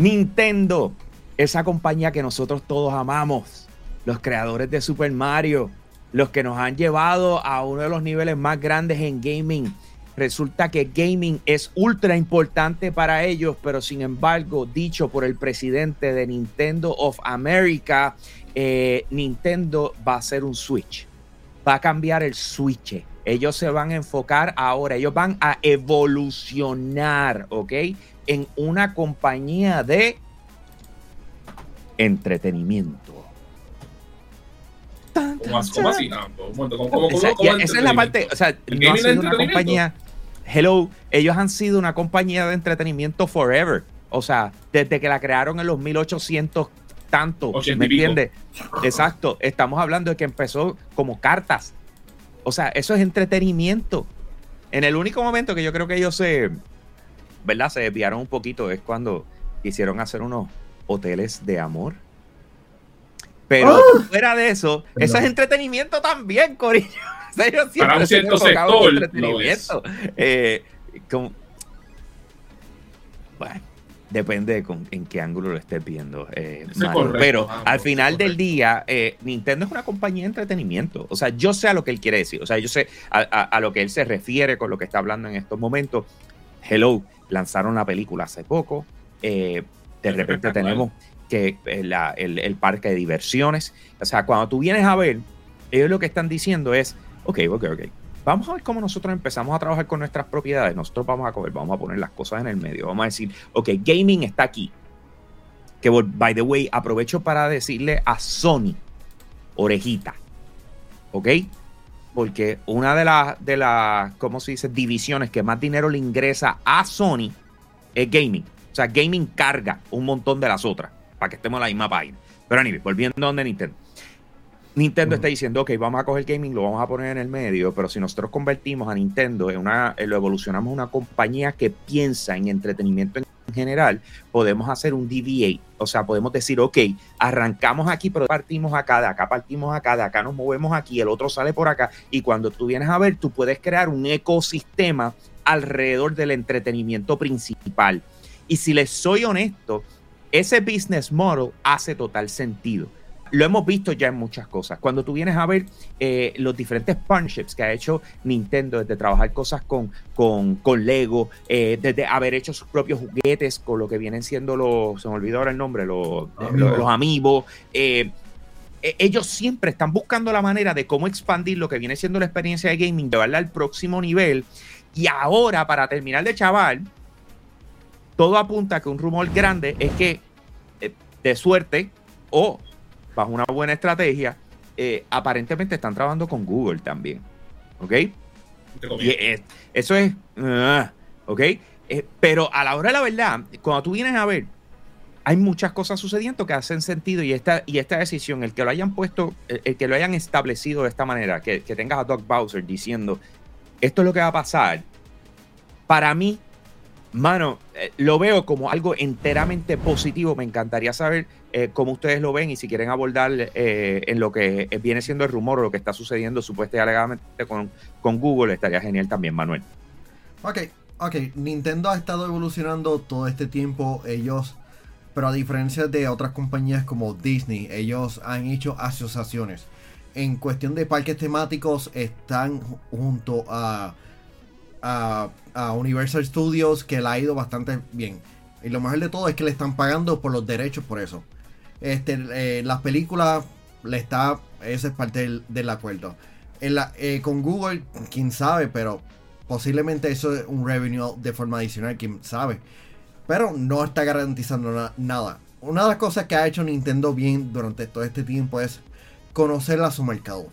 Nintendo, esa compañía que nosotros todos amamos, los creadores de Super Mario, los que nos han llevado a uno de los niveles más grandes en gaming. Resulta que gaming es ultra importante para ellos, pero sin embargo, dicho por el presidente de Nintendo of America, eh, Nintendo va a hacer un switch. Va a cambiar el switch. Ellos se van a enfocar ahora, ellos van a evolucionar, ¿ok? En una compañía de entretenimiento. ¿Cómo, así? esa, es la parte, o sea, no ha sido una compañía, hello, ellos han sido una compañía de entretenimiento forever. O sea, desde que la crearon en los 1800 tanto, ¿me entiendes? Exacto, estamos hablando de que empezó como cartas. O sea, eso es entretenimiento. En el único momento que yo creo que ellos se, ¿verdad? Se desviaron un poquito es cuando quisieron hacer unos hoteles de amor. Pero ¡Ah! fuera de eso, eso es entretenimiento también, Corillo. Para un cierto sector. Entretenimiento. Eh, bueno, depende con, en qué ángulo lo estés viendo. Eh, pero al final del día, eh, Nintendo es una compañía de entretenimiento. O sea, yo sé a lo que él quiere decir. O sea, yo sé a, lo que él se refiere con lo que está hablando en estos momentos. Hello, lanzaron la película hace poco. de repente tenemos que eh, el, parque de diversiones. O sea, cuando tú vienes a ver, ellos lo que están diciendo es, ok, ok, ok, vamos a ver cómo nosotros empezamos a trabajar con nuestras propiedades. Nosotros vamos a coger, vamos a poner las cosas en el medio. Vamos a decir, ok, gaming está aquí. Que, by the way, aprovecho para decirle a Sony, orejita, ¿ok? Porque una de las, de las, ¿cómo se dice? Divisiones que más dinero le ingresa a Sony es gaming. O sea, gaming carga un montón de las otras para que estemos en la misma página. Pero anyway, volviendo a donde Nintendo. Nintendo está diciendo, ok, vamos a coger gaming, lo vamos a poner en el medio, pero si nosotros convertimos a Nintendo en una, lo evolucionamos en una compañía que piensa en entretenimiento en general, podemos hacer un DVA. O sea, podemos decir, ok, arrancamos aquí, pero partimos acá, de acá partimos acá, de acá nos movemos aquí, el otro sale por acá. Y cuando tú vienes a ver, tú puedes crear un ecosistema alrededor del entretenimiento principal. Y si les soy honesto, ese business model hace total sentido. Lo hemos visto ya en muchas cosas. Cuando tú vienes a ver eh, los diferentes partnerships que ha hecho Nintendo, desde trabajar cosas con, con, con Lego, eh, desde haber hecho sus propios juguetes con lo que vienen siendo los, se me olvidó ahora el nombre, los, los, amigos. Eh, e, ellos siempre están buscando la manera de cómo expandir lo que viene siendo la experiencia de gaming, llevarla al próximo nivel. Y ahora, para terminar de chaval, todo apunta a que un rumor grande es que, eh, de suerte o bajo una buena estrategia, eh, aparentemente están trabajando con Google también. ¿Ok? Y, eso es. Ah, ¿Ok? Eh, pero a la hora de la verdad, cuando tú vienes a ver, hay muchas cosas sucediendo que hacen sentido y esta, y esta decisión, el que lo hayan puesto, el, que lo hayan establecido de esta manera, que, que tengas a Doug Bowser diciendo, esto es lo que va a pasar, para mí Mano, eh, lo veo como algo enteramente positivo. Me encantaría saber eh, cómo ustedes lo ven y si quieren abordar eh, en lo que viene siendo el rumor o lo que está sucediendo supuestamente con, con Google, estaría genial también, Manuel. Ok, ok. Nintendo ha estado evolucionando todo este tiempo. Ellos, pero a diferencia de otras compañías como Disney, ellos han hecho asociaciones. En cuestión de parques temáticos, están junto a a, Universal Studios que le ha ido bastante bien. Y lo mejor de todo es que le están pagando por los derechos por eso. Este, eh, las películas le está. Ese es parte del, acuerdo. Eh, con Google, quién sabe, pero posiblemente eso es un revenue de forma adicional, quién sabe. Pero no está garantizando nada. Una de las cosas que ha hecho Nintendo bien durante todo este tiempo es conocer a su mercado.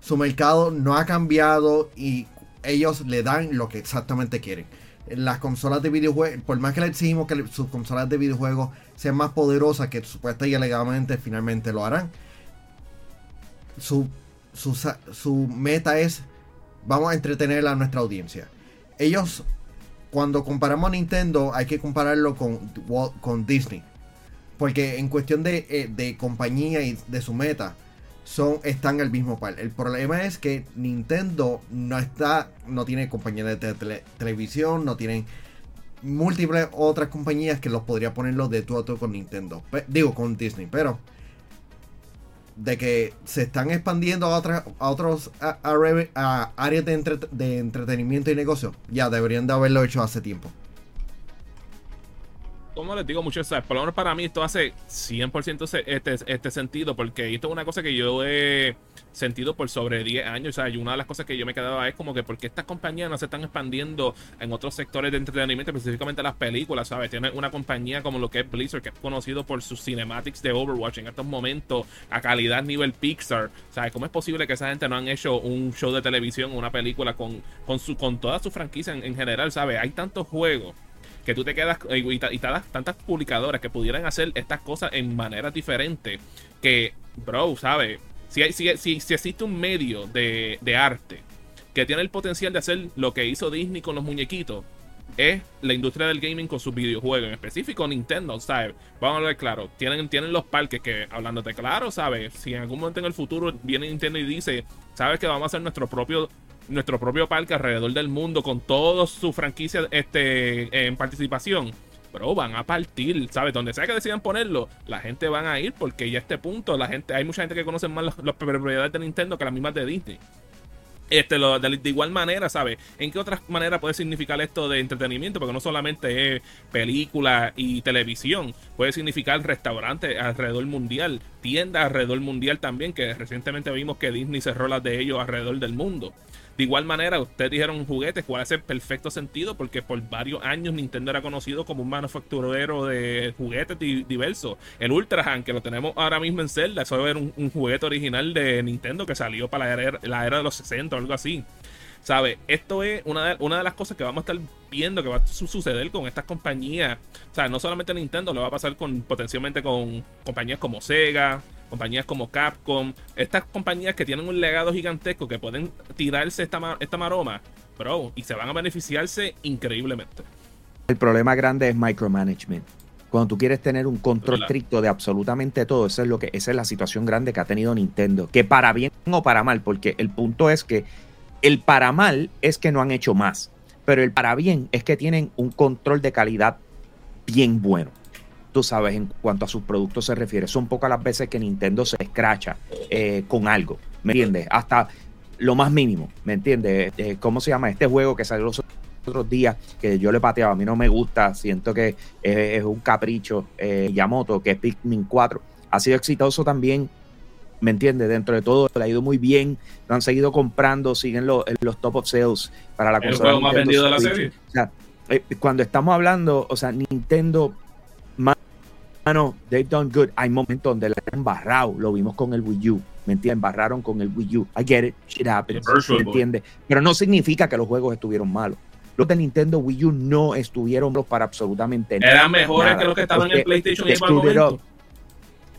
Su mercado no ha cambiado y ellos le dan lo que exactamente quieren. Las consolas de videojuegos, por más que le exigimos que sus consolas de videojuegos sean más poderosas, que supuesta y alegadamente finalmente lo harán. Su, su, meta es, vamos a entretener a nuestra audiencia. Ellos, cuando comparamos a Nintendo, hay que compararlo con, con Disney. Porque en cuestión de, eh, de compañía y de su meta, son, están al mismo par. El problema es que Nintendo no está, no tiene compañía de televisión, no tienen múltiples otras compañías que los podría ponerlos de tú a tú con Nintendo. digo, con Disney, pero de que se están expandiendo a, otras a otros áreas de, de entretenimiento y negocio, ya deberían de haberlo hecho hace tiempo como les digo mucho, ¿sabes? por lo menos para mí esto hace 100% este, este sentido, porque esto es una cosa que yo he sentido por sobre 10 años, ¿sabes? Y una de las cosas que yo me quedaba es como que porque estas compañías no se están expandiendo en otros sectores de entretenimiento, específicamente las películas, ¿sabes? Tiene una compañía como lo que es Blizzard, que es conocido por sus cinematics de Overwatch en estos momentos a calidad nivel Pixar, ¿sabes? ¿Cómo es posible que esa gente no han hecho un show de televisión, una película con, con, su, con toda su franquicia en, en general, ¿sabes? Hay tantos juegos que tú te quedas y, te, das tantas publicadoras que pudieran hacer estas cosas en maneras diferentes que, bro, ¿sabes? Si, si, si, si existe un medio de, de arte que tiene el potencial de hacer lo que hizo Disney con los muñequitos, es la industria del gaming con sus videojuegos, en específico Nintendo, ¿sabes? Vamos a hablar claro, tienen, tienen los parques que, hablándote claro, ¿sabes? Si en algún momento en el futuro viene Nintendo y dice, ¿sabes que vamos a hacer nuestro propio nuestro propio parque alrededor del mundo con todas sus franquicias este, en participación. Pero van a partir, ¿sabes? Donde sea que decidan ponerlo, la gente van a ir porque ya a este punto la gente, hay mucha gente que conoce más las propiedades de Nintendo que las mismas de Disney. Este, de, igual manera, ¿sabes? ¿En qué otra manera puede significar esto de entretenimiento? Porque no solamente es película y televisión, puede significar restaurantes alrededor mundial, tiendas alrededor mundial también, que recientemente vimos que Disney cerró las de ellos alrededor del mundo. De igual manera, ustedes dijeron juguetes, cuál hace perfecto sentido porque por varios años Nintendo era conocido como un manufacturero de juguetes diversos. El Ultrahan, que lo tenemos ahora mismo en Zelda, eso era un, juguete original de Nintendo que salió para la era, de los 60 o algo así. ¿Sabe? Esto es una de, una de las cosas que vamos a estar viendo que va a suceder con estas compañías. O sea, no solamente Nintendo, lo va a pasar con potencialmente con compañías como Sega, compañías como Capcom, estas compañías que tienen un legado gigantesco que pueden tirarse esta, esta maroma, bro, y se van a beneficiarse increíblemente. El problema grande es micromanagement. Cuando tú quieres tener un control estricto de absolutamente todo, eso es lo que, esa es la situación grande que ha tenido Nintendo. Que para bien o para mal, porque el punto es que el para mal es que no han hecho más, pero el para bien es que tienen un control de calidad bien bueno tú sabes, en cuanto a sus productos se refiere. Son pocas las veces que Nintendo se escracha eh, con algo, ¿me entiendes? Hasta lo más mínimo, ¿me entiendes? Eh, ¿Cómo se llama este juego que salió los otros días que yo le pateaba? A mí no me gusta, siento que es, un capricho. Eh, Yamoto, que es Pikmin 4, ha sido exitoso también. ¿Me entiendes? Dentro de todo, le ha ido muy bien. Lo han seguido comprando, siguen los, los top of sales para la consola. El juego más vendido de la serie. O sea, cuando estamos hablando, o sea, Nintendo no, they've done good. Hay momentos donde la han embarrado, lo vimos con el Wii U, ¿me entiendes? Embarraron con el Wii U. I get it, shit happens, ¿me entiendes? Pero no significa que los juegos estuvieron malos. Los de Nintendo Wii U no estuvieron malos para absolutamente nada. Eran mejores que los que estaban en PlayStation y momento.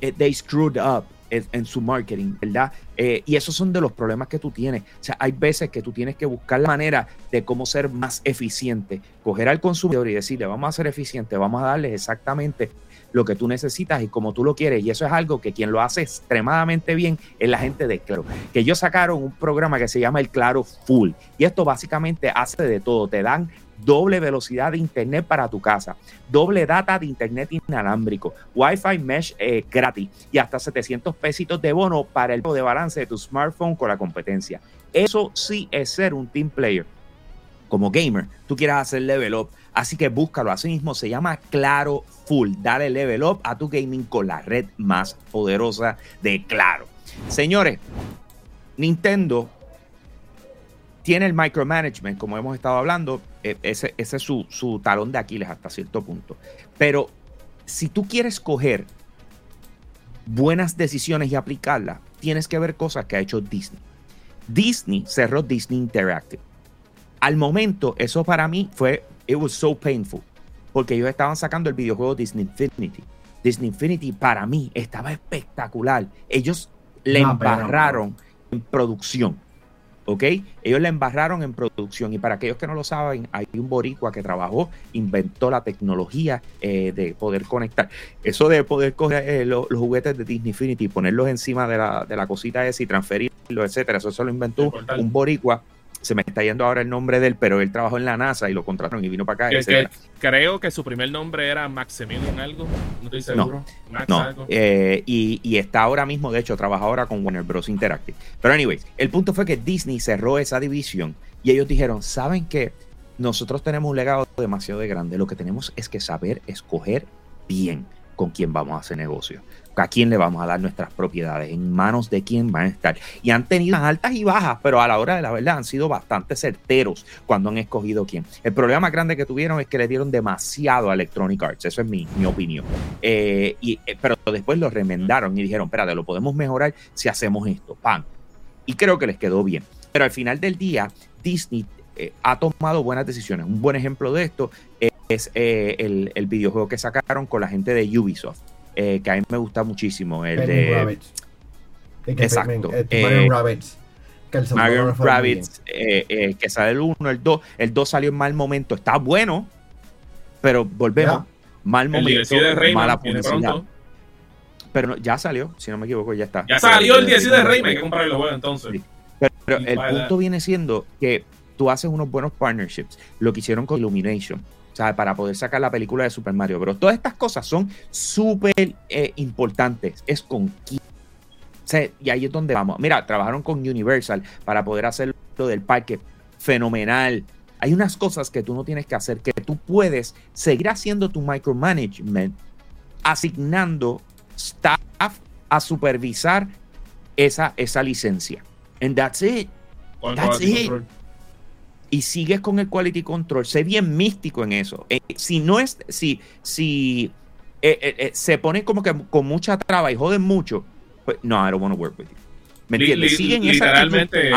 Eh, they screwed up en su marketing, ¿verdad? Eh, y esos son de los problemas que tú tienes. O sea, hay veces que tú tienes que buscar la manera de cómo ser más eficiente, coger al consumidor y decirle, vamos a ser eficientes, vamos a darles exactamente lo que tú necesitas y como tú lo quieres. Y eso es algo que quien lo hace extremadamente bien es la gente de Claro. Que ellos sacaron un programa que se llama el Claro Full. Y esto básicamente hace de todo. Te dan doble velocidad de internet para tu casa, doble data de internet inalámbrico, Wi-Fi mesh eh, gratis y hasta 700 pesitos de bono para el de balance de tu smartphone con la competencia. Eso sí es ser un team player. Como gamer, tú quieras hacer level up, Así que búscalo. Así mismo se llama Claro Full. Dale level up a tu gaming con la red más poderosa de Claro. Señores, Nintendo tiene el micromanagement, como hemos estado hablando. E, ese, ese es su, su talón de Aquiles hasta cierto punto. Pero si tú quieres coger buenas decisiones y aplicarlas, tienes que ver cosas que ha hecho Disney. Disney cerró Disney Interactive. Al momento, eso para mí fue it was so painful. Porque ellos estaban sacando el videojuego Disney Infinity. Disney Infinity para mí estaba espectacular. Ellos le embarraron en producción. ¿Ok? Ellos le embarraron en producción. Y para aquellos que no lo saben, hay un boricua que trabajó, inventó la tecnología eh, de poder conectar. Eso de poder coger eh, los, juguetes de Disney Infinity y ponerlos encima de la, de la cosita esa y transferirlos, etcétera. Eso se lo inventó un boricua se me está yendo ahora el nombre de él, pero él trabajó en la NASA y lo contrataron y vino para acá. creo que su primer nombre era Maximilian algo, no estoy seguro. No, eh, y, está ahora mismo, de hecho, trabaja ahora con Warner Bros. Interactive. Pero anyways, el punto fue que Disney cerró esa división y ellos dijeron, ¿saben qué? Nosotros tenemos un legado demasiado grande, lo que tenemos es que saber escoger bien con quién vamos a hacer negocio a quién le vamos a dar nuestras propiedades, en manos de quién van a estar. Y han tenido altas y bajas, pero a la hora de la verdad han sido bastante certeros cuando han escogido quién. El problema más grande que tuvieron es que le dieron demasiado a Electronic Arts, eso es mi, opinión. Eh, eh, pero después lo remendaron y dijeron, espérate, lo podemos mejorar si hacemos esto, pan. Y creo que les quedó bien. Pero al final del día, Disney eh, ha tomado buenas decisiones. Un buen ejemplo de esto es el, el videojuego que sacaron con la gente de Ubisoft. Eh, que a mí me gusta muchísimo. El de. Exacto. Eh, Mario Rabbits. Que el Mario Rabbits, eh, que sale el 1, el 2. El 2 salió en mal momento. Está bueno, pero volvemos. Mal momento, mala publicidad. Pero ya salió, si no me equivoco, ya está. Ya salió el 10 de Rayman, hay que comprarlo juego entonces. Pero, el punto viene siendo que tú haces unos buenos partnerships. Lo que hicieron con Illumination para poder sacar la película de Super Mario Bros. Todas estas cosas son súper eh, importantes. Es con quién. y ahí es donde vamos. Mira, trabajaron con Universal para poder hacer lo del parque. Fenomenal. Hay unas cosas que tú no tienes que hacer, que tú puedes seguir haciendo tu micromanagement, asignando staff a supervisar esa, esa licencia. And that's it. That's it y sigues con el quality control, sé bien místico en eso. Eh, si no es, si, si eh, eh, se pone como que con mucha traba y joden mucho, pues no, I don't want to work with you. ¿Me entiendes? Siguen literalmente,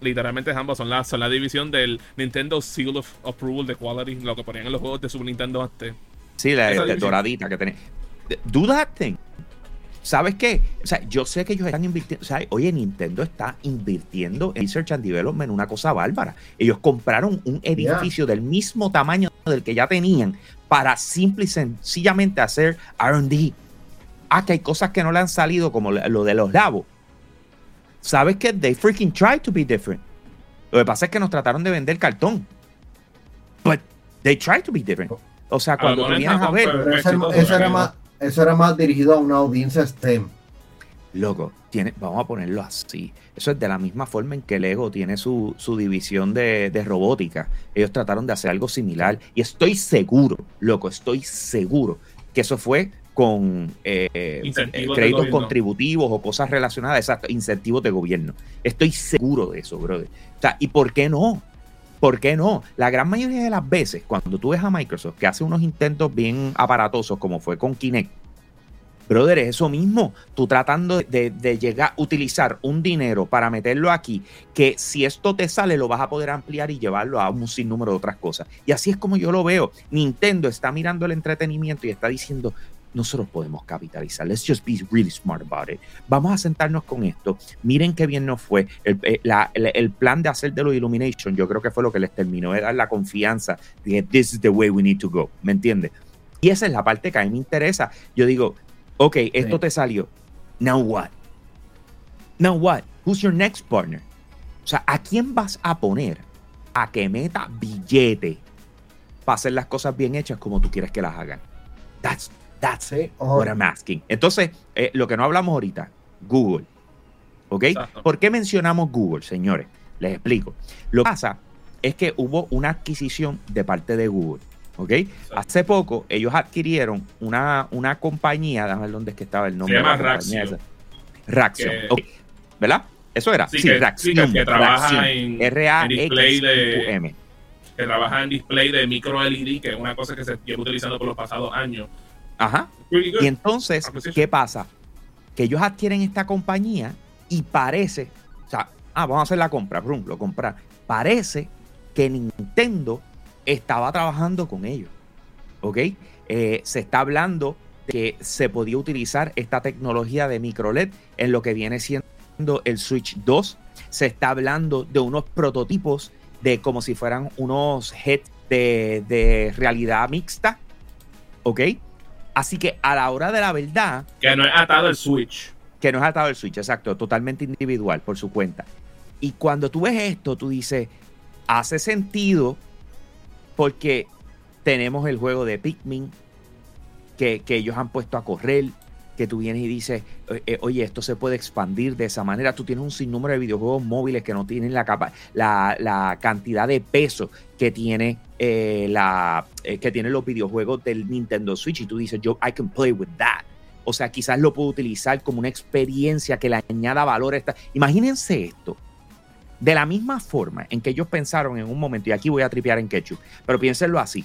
literalmente ambos son la, son la división del Nintendo Seal of Approval de Quality, lo que ponían en los juegos de Super Nintendo antes. Sí, la, doradita que tenés. Do that thing. ¿Sabes qué? O sea, yo sé que ellos están invirtiendo. O sea, oye, Nintendo está invirtiendo en Research and Development, una cosa bárbara. Ellos compraron un edificio del mismo tamaño del que ya tenían para simple y sencillamente hacer RD. Ah, que hay cosas que no le han salido, como lo de los labos. ¿Sabes qué? They freaking tried to be different. Lo que pasa es que nos trataron de vender cartón. But they tried to be different. O sea, cuando tú vienes a ver. Eso era más eso era más dirigido a una audiencia STEM. Loco, tiene, vamos a ponerlo así. Eso es de la misma forma en que Lego tiene su, división de, robótica. Ellos trataron de hacer algo similar. Y estoy seguro, loco, estoy seguro que eso fue con eh, créditos contributivos o cosas relacionadas, exacto, incentivos de gobierno. Estoy seguro de eso, brother. O sea, ¿y por qué no? ¿Por qué no? La gran mayoría de las veces, cuando tú ves a Microsoft que hace unos intentos bien aparatosos, como fue con Kinect, brother, es eso mismo. Tú tratando de, llegar a utilizar un dinero para meterlo aquí, que si esto te sale, lo vas a poder ampliar y llevarlo a un sinnúmero de otras cosas. Y así es como yo lo veo. Nintendo está mirando el entretenimiento y está diciendo, nosotros podemos capitalizar. Let's just be really smart about it. Vamos a sentarnos con esto. Miren qué bien nos fue. El, eh, plan de hacer de los Illumination, yo creo que fue lo que les terminó de dar la confianza de que this is the way we need to go. ¿Me entiendes? Y esa es la parte que a mí me interesa. Yo digo, ok, esto te salió. Now what? Now what? Who's your next partner? O sea, ¿a quién vas a poner a que meta billete para hacer las cosas bien hechas como tú quieres que las hagan? That's That's what I'm asking. Entonces, eh, lo que no hablamos ahorita, Google. ¿Ok? ¿Por qué mencionamos Google, señores? Les explico. Lo que pasa es que hubo una adquisición de parte de Google. ¿Ok? Hace poco ellos adquirieron una, una compañía, déjame ver dónde es que estaba el nombre. Se llama Raxion. Raxion. ¿Verdad? Eso era. Sí, Raxion. que, trabaja en, display de, que trabaja en display de micro LED, que es una cosa que se lleva utilizando por los pasados años Ajá. Y entonces, ¿qué pasa? Que ellos adquieren esta compañía y parece, o sea, ah, vamos a hacer la compra, brum, lo comprar. Parece que Nintendo estaba trabajando con ellos. ¿Ok? Eh, se está hablando de que se podía utilizar esta tecnología de micro LED en lo que viene siendo el Switch 2. Se está hablando de unos prototipos de como si fueran unos head de, de realidad mixta. ¿Ok? Así que a la hora de la verdad. Que no es atado el Switch. Que no es atado el Switch, exacto. Totalmente individual por su cuenta. Y cuando tú ves esto, tú dices, hace sentido porque tenemos el juego de Pikmin que, que ellos han puesto a correr, que tú vienes y dices, eh, oye, esto se puede expandir de esa manera. Tú tienes un sinnúmero de videojuegos móviles que no tienen la, capa la, la cantidad de peso que tiene, eh, la, eh, que tienen los videojuegos del Nintendo Switch. Y tú dices, yo, I can play with that. O sea, quizás lo puedo utilizar como una experiencia que le añada valor a esta. Imagínense esto. De la misma forma en que ellos pensaron en un momento, y aquí voy a tripear en Ketchup, pero piénsenlo así.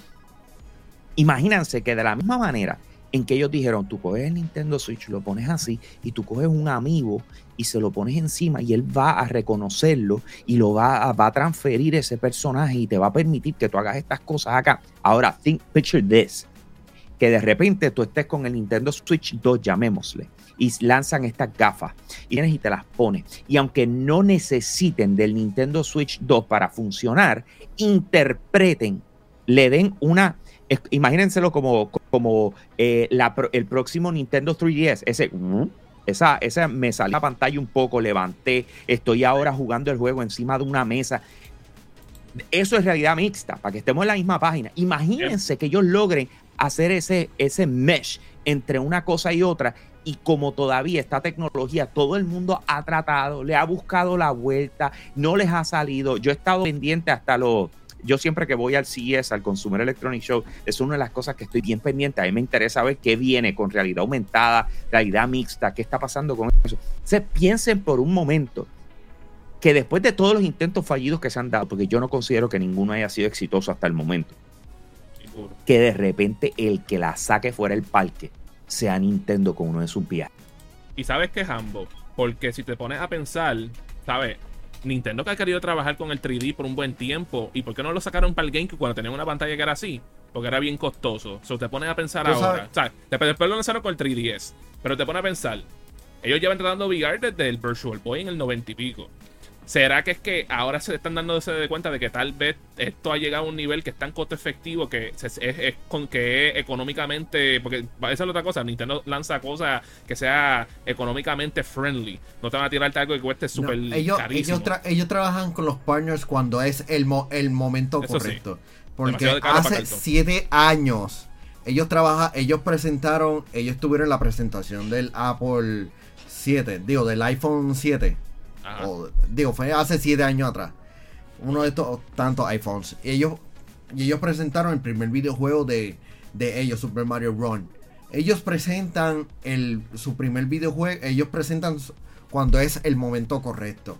Imagínense que de la misma manera en que ellos dijeron, tú coges el Nintendo Switch, lo pones así, y tú coges un amigo y se lo pones encima y él va a reconocerlo y lo va a, va a transferir ese personaje y te va a permitir que tú hagas estas cosas acá. Ahora, think, picture this, que de repente tú estés con el Nintendo Switch 2, llamémosle, y lanzan estas gafas y y te las pones. Y aunque no necesiten del Nintendo Switch 2 para funcionar, interpreten, le den una imagínenselo como, como eh, el próximo Nintendo 3DS, ese... Esa, esa me salió la pantalla un poco, levanté, estoy ahora jugando el juego encima de una mesa. Eso es realidad mixta, para que estemos en la misma página. Imagínense que ellos logren hacer ese, ese mesh entre una cosa y otra. Y como todavía esta tecnología, todo el mundo ha tratado, le ha buscado la vuelta, no les ha salido. Yo he estado pendiente hasta los yo siempre que voy al CES, al Consumer Electronic Show, es una de las cosas que estoy bien pendiente. A mí me interesa ver qué viene con realidad aumentada, realidad mixta, qué está pasando con eso. Se piensen por un momento que después de todos los intentos fallidos que se han dado, porque yo no considero que ninguno haya sido exitoso hasta el momento, que de repente el que la saque fuera el parque sea Nintendo con uno de sus viajes. Y sabes que Hambo, porque si te pones a pensar, ¿sabes? Nintendo que ha querido trabajar con el 3D por un buen tiempo. ¿Y por qué no lo sacaron para el GameCube cuando tenían una pantalla que era así? Porque era bien costoso. O sea, te pones a pensar ahora. O sea, después lo lanzaron con el 3DS. Pero te pones a pensar. Ellos llevan tratando VR desde el Virtual Boy en el 90 y pico. ¿Será que es que ahora se están dando de cuenta de que tal vez esto ha llegado a un nivel que es tan costo efectivo que es, con que es económicamente. Porque esa es la otra cosa. Nintendo lanza cosas que sea económicamente friendly. No te van a tirarte algo que cueste súper ellos, ellos, trabajan con los partners cuando es el, el momento correcto. Porque hace siete años ellos trabajan, ellos presentaron, ellos tuvieron la presentación del Apple 7, digo, del iPhone 7 digo, fue hace 7 años atrás. Uno de estos tantos iPhones. Ellos, y ellos presentaron el primer videojuego de, de ellos, Super Mario Run. Ellos presentan el, su primer videojuego, ellos presentan cuando es el momento correcto.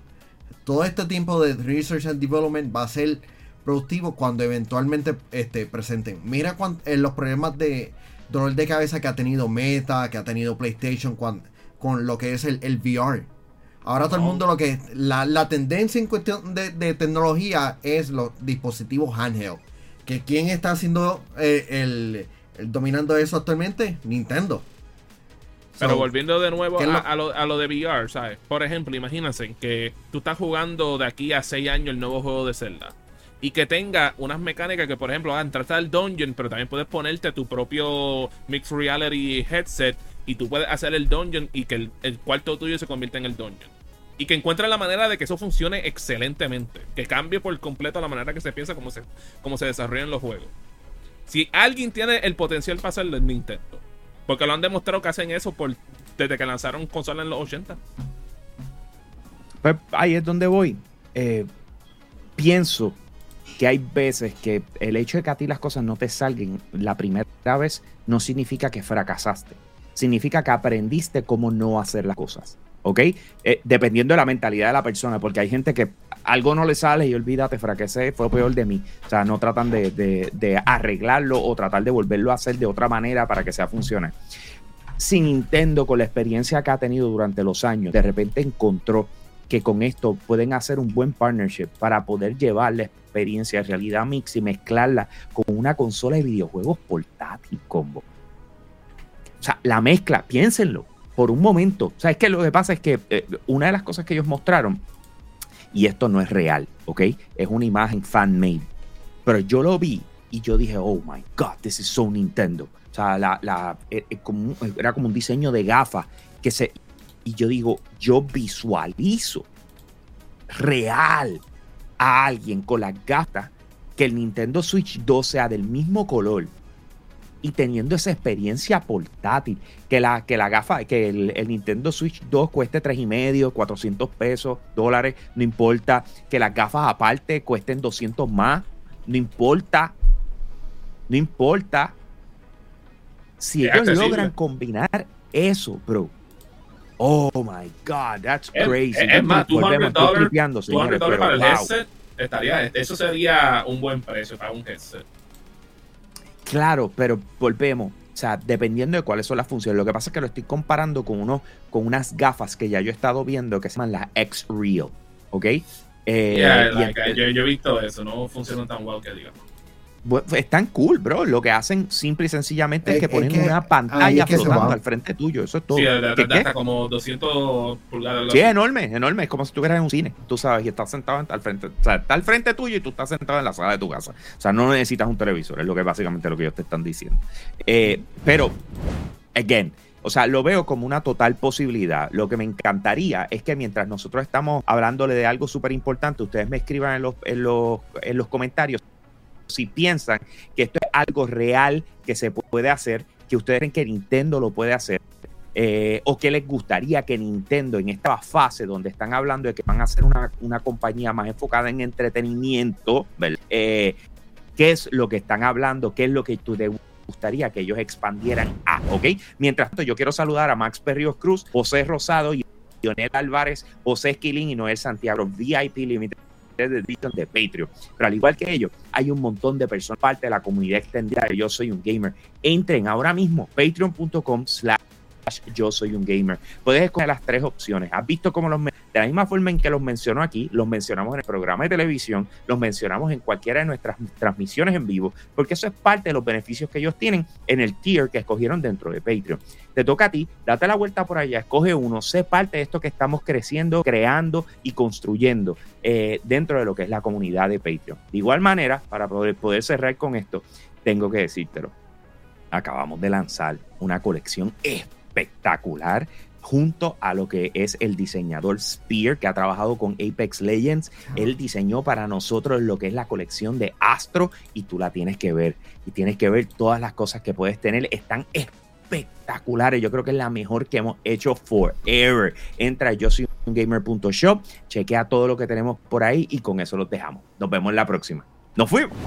Todo este tiempo de Research and Development va a ser productivo cuando eventualmente este, presenten. Mira en los problemas de dolor de cabeza que ha tenido Meta, que ha tenido PlayStation con lo que es el, el VR. Ahora todo el mundo lo que la, la tendencia en cuestión de, tecnología es los dispositivos handheld. Que quién está haciendo eh, el, dominando eso actualmente? Nintendo. Pero volviendo de nuevo a, lo, a, lo, de VR, ¿sabes? Por ejemplo, imagínense que tú estás jugando de aquí a 6 años el nuevo juego de Zelda. Y que tenga unas mecánicas que, por ejemplo, entrar al dungeon, pero también puedes ponerte tu propio Mixed Reality headset y tú puedes hacer el dungeon y que el, cuarto tuyo se convierta en el dungeon. Y que encuentre la manera de que eso funcione excelentemente. Que cambie por completo la manera que se piensa cómo se, cómo se desarrollan los juegos. Si alguien tiene el potencial para hacerlo es Nintendo. Porque lo han demostrado que hacen eso por, desde que lanzaron consolas en los 80. Pues ahí es donde voy. Eh, pienso que hay veces que el hecho de que a ti las cosas no te salgan la primera vez no significa que fracasaste significa que aprendiste cómo no hacer las cosas. ¿Ok? Eh, dependiendo de la mentalidad de la persona, porque hay gente que algo no le sale y olvídate, fracasé, fue peor de mí. O sea, no tratan de, arreglarlo o tratar de volverlo a hacer de otra manera para que sea funcione. Si Nintendo, con la experiencia que ha tenido durante los años, de repente encontró que con esto pueden hacer un buen partnership para poder llevar la experiencia de realidad mix y mezclarla con una consola de videojuegos portátil combo o sea, la mezcla, piénsenlo por un momento. O sea, es que lo que pasa es que eh, una de las cosas que ellos mostraron, y esto no es real, ¿ok? Es una imagen fan-made. Pero yo lo vi y yo dije, oh my God, this is so Nintendo. O sea, la, eh, eh, era como un diseño de gafas que se... Y yo digo, yo visualizo real a alguien con las gafas que el Nintendo Switch 2 sea del mismo color y teniendo esa experiencia portátil, que la, que la gafa, que el, Nintendo Switch 2 cueste tres y medio, 400 pesos, dólares, no importa, que las gafas aparte cuesten 200 más, no importa, no importa. Si ellos logran combinar eso, bro. Oh my God, that's crazy. Es, más, 200 dólares para el headset, estaría, eso sería un buen precio para un headset. Claro, pero volvemos. O sea, dependiendo de cuáles son las funciones. Lo que pasa es que lo estoy comparando con, uno, con unas gafas que ya yo he estado viendo que se llaman las X-Real. ¿Ok? Eh, yo, yo, he visto eso, no funcionan tan well que digamos están cool, bro. Lo que hacen simple y sencillamente es, que ponen una pantalla flotando al frente tuyo. Eso es todo. Sí, hasta como 200 pulgadas. Sí, enorme, enorme. Es como si estuvieras en un cine, tú sabes, y estás sentado al frente. O sea, está al frente tuyo y tú estás sentado en la sala de tu casa. O sea, no necesitas un televisor, es lo que básicamente lo que ellos te están diciendo. Eh, pero, again, o sea, lo veo como una total posibilidad. Lo que me encantaría es que mientras nosotros estamos hablándole de algo súper importante, ustedes me escriban en los, en los, en los comentarios si piensan que esto es algo real que se puede hacer, que ustedes creen que Nintendo lo puede hacer, eh, o que les gustaría que Nintendo en esta fase donde están hablando de que van a ser una, compañía más enfocada en entretenimiento, eh, ¿qué es lo que están hablando? ¿Qué es lo que tú te gustaría que ellos expandieran a? ¿Ok? Mientras tanto, yo quiero saludar a Max Perrios Cruz, José Rosado Lionel Álvarez, José Esquilín y Noel Santiago, VIP Limited de de Patreon. Pero al igual que ellos, hay un montón de personas, parte de la comunidad extendida de Yo Soy un Gamer. Entren ahora mismo, patreon.com slash yo soy un gamer. Puedes escoger las tres opciones. Has visto cómo los de la misma forma en que los menciono aquí, los mencionamos en el programa de televisión, los mencionamos en cualquiera de nuestras transmisiones en vivo, porque eso es parte de los beneficios que ellos tienen en el tier que escogieron dentro de Patreon. Te toca a ti, date la vuelta por allá, escoge uno, sé parte de esto que estamos creciendo, creando y construyendo eh, dentro de lo que es la comunidad de Patreon. De igual manera, para poder, poder cerrar con esto, tengo que decírtelo. Acabamos de lanzar una colección espectacular junto a lo que es el diseñador Spear, que ha trabajado con Apex Legends. Él diseñó para nosotros lo que es la colección de Astro y tú la tienes que ver. Y tienes que ver todas las cosas que puedes tener. Están espectaculares. Yo creo que es la mejor que hemos hecho forever. Entra a yo soy un gamer.shop, chequea todo lo que tenemos por ahí y con eso los dejamos. Nos vemos en la próxima. Nos fuimos.